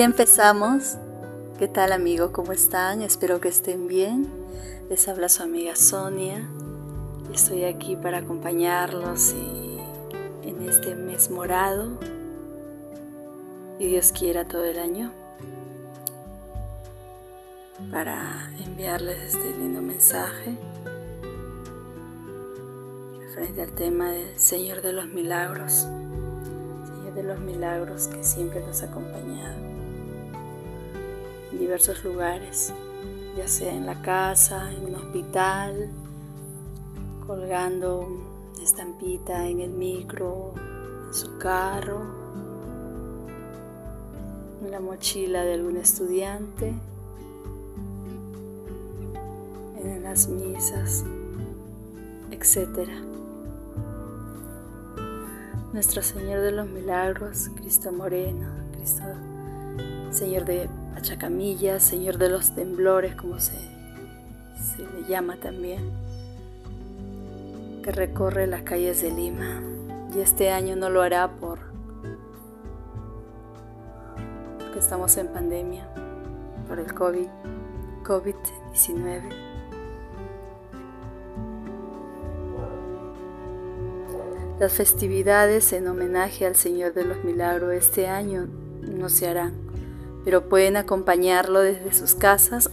Ya empezamos. ¿Qué tal amigo? ¿Cómo están? Espero que estén bien. Les habla su amiga Sonia. Estoy aquí para acompañarlos en este mes morado. Y Dios quiera todo el año. Para enviarles este lindo mensaje frente al tema del Señor de los Milagros. Señor de los Milagros que siempre nos ha acompañado diversos lugares, ya sea en la casa, en un hospital, colgando estampita en el micro, en su carro, en la mochila de algún estudiante, en las misas, etc. Nuestro Señor de los Milagros, Cristo Moreno, Cristo Señor de Pachacamilla, Señor de los Temblores, como se, se le llama también, que recorre las calles de Lima. Y este año no lo hará por porque estamos en pandemia, por el COVID, COVID-19. Las festividades en homenaje al Señor de los Milagros este año no se harán pero pueden acompañarlo desde sus casas,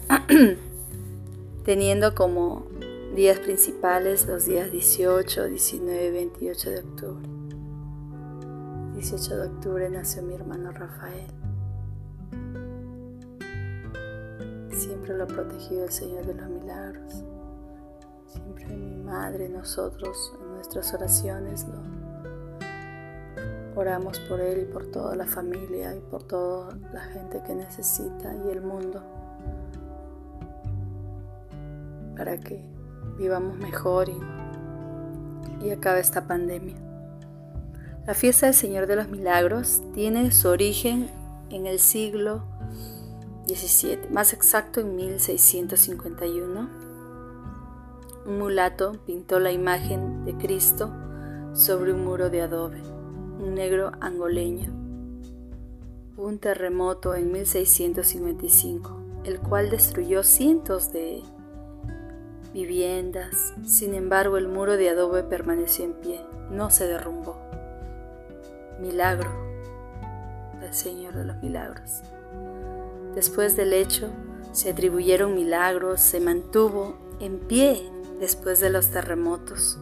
teniendo como días principales los días 18, 19 y 28 de octubre. 18 de octubre nació mi hermano Rafael. Siempre lo ha protegido el Señor de los Milagros. Siempre mi madre, nosotros, en nuestras oraciones lo Oramos por Él y por toda la familia y por toda la gente que necesita y el mundo para que vivamos mejor y, y acabe esta pandemia. La fiesta del Señor de los Milagros tiene su origen en el siglo XVII, más exacto en 1651. Un mulato pintó la imagen de Cristo sobre un muro de adobe negro angoleño. Hubo un terremoto en 1655, el cual destruyó cientos de viviendas. Sin embargo, el muro de adobe permaneció en pie, no se derrumbó. Milagro del Señor de los Milagros. Después del hecho, se atribuyeron milagros, se mantuvo en pie después de los terremotos.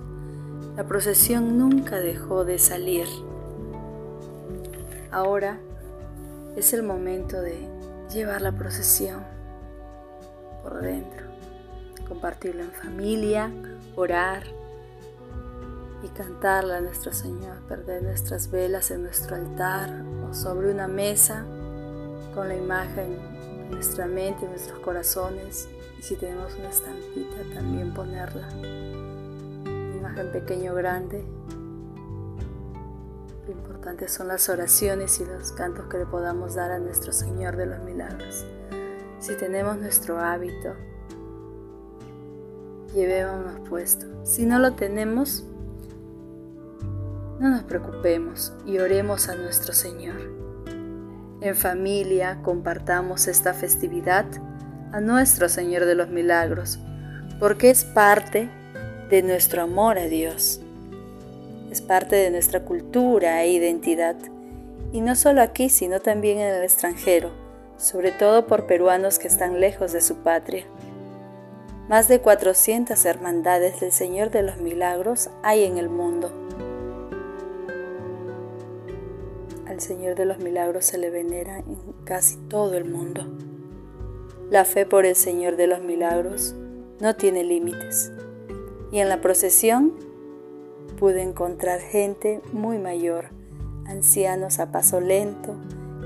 La procesión nunca dejó de salir Ahora es el momento de llevar la procesión por dentro, compartirlo en familia, orar y cantarla a nuestro Señor, perder nuestras velas en nuestro altar o sobre una mesa con la imagen en nuestra mente, en nuestros corazones. Y si tenemos una estampita también ponerla, imagen pequeño o grande lo importante son las oraciones y los cantos que le podamos dar a nuestro Señor de los Milagros. Si tenemos nuestro hábito, llevémonos puesto. Si no lo tenemos, no nos preocupemos y oremos a nuestro Señor. En familia compartamos esta festividad a nuestro Señor de los Milagros, porque es parte de nuestro amor a Dios es parte de nuestra cultura e identidad, y no solo aquí, sino también en el extranjero, sobre todo por peruanos que están lejos de su patria. Más de 400 hermandades del Señor de los Milagros hay en el mundo. Al Señor de los Milagros se le venera en casi todo el mundo. La fe por el Señor de los Milagros no tiene límites. Y en la procesión pude encontrar gente muy mayor, ancianos a paso lento,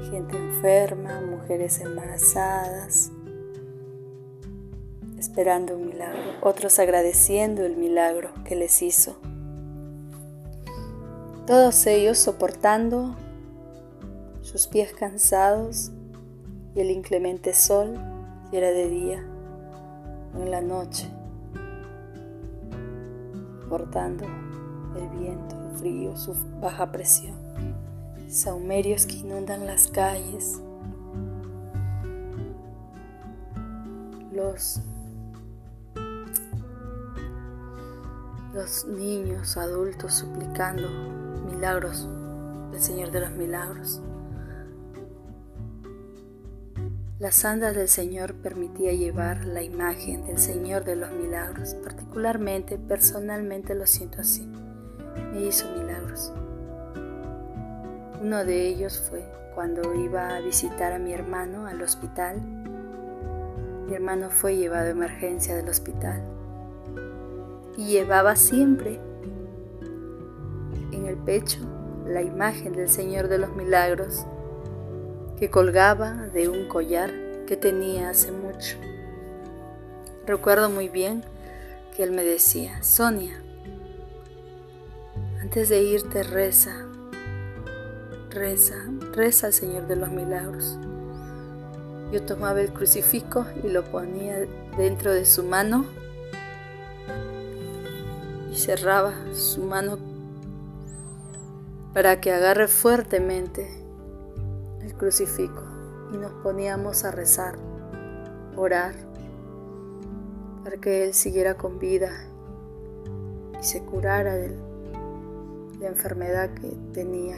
gente enferma, mujeres embarazadas, esperando un milagro, otros agradeciendo el milagro que les hizo. Todos ellos soportando sus pies cansados y el inclemente sol, si era de día en la noche, soportando del viento, el frío, su baja presión, saumerios que inundan las calles, los, los niños, adultos suplicando milagros del Señor de los Milagros. Las andas del Señor permitía llevar la imagen del Señor de los Milagros, particularmente, personalmente lo siento así. Me hizo milagros. Uno de ellos fue cuando iba a visitar a mi hermano al hospital. Mi hermano fue llevado a emergencia del hospital y llevaba siempre en el pecho la imagen del Señor de los milagros que colgaba de un collar que tenía hace mucho. Recuerdo muy bien que él me decía, Sonia, antes de irte reza, reza, reza al Señor de los milagros. Yo tomaba el crucifijo y lo ponía dentro de su mano y cerraba su mano para que agarre fuertemente crucifijo y nos poníamos a rezar, orar, para que Él siguiera con vida y se curara de la enfermedad que tenía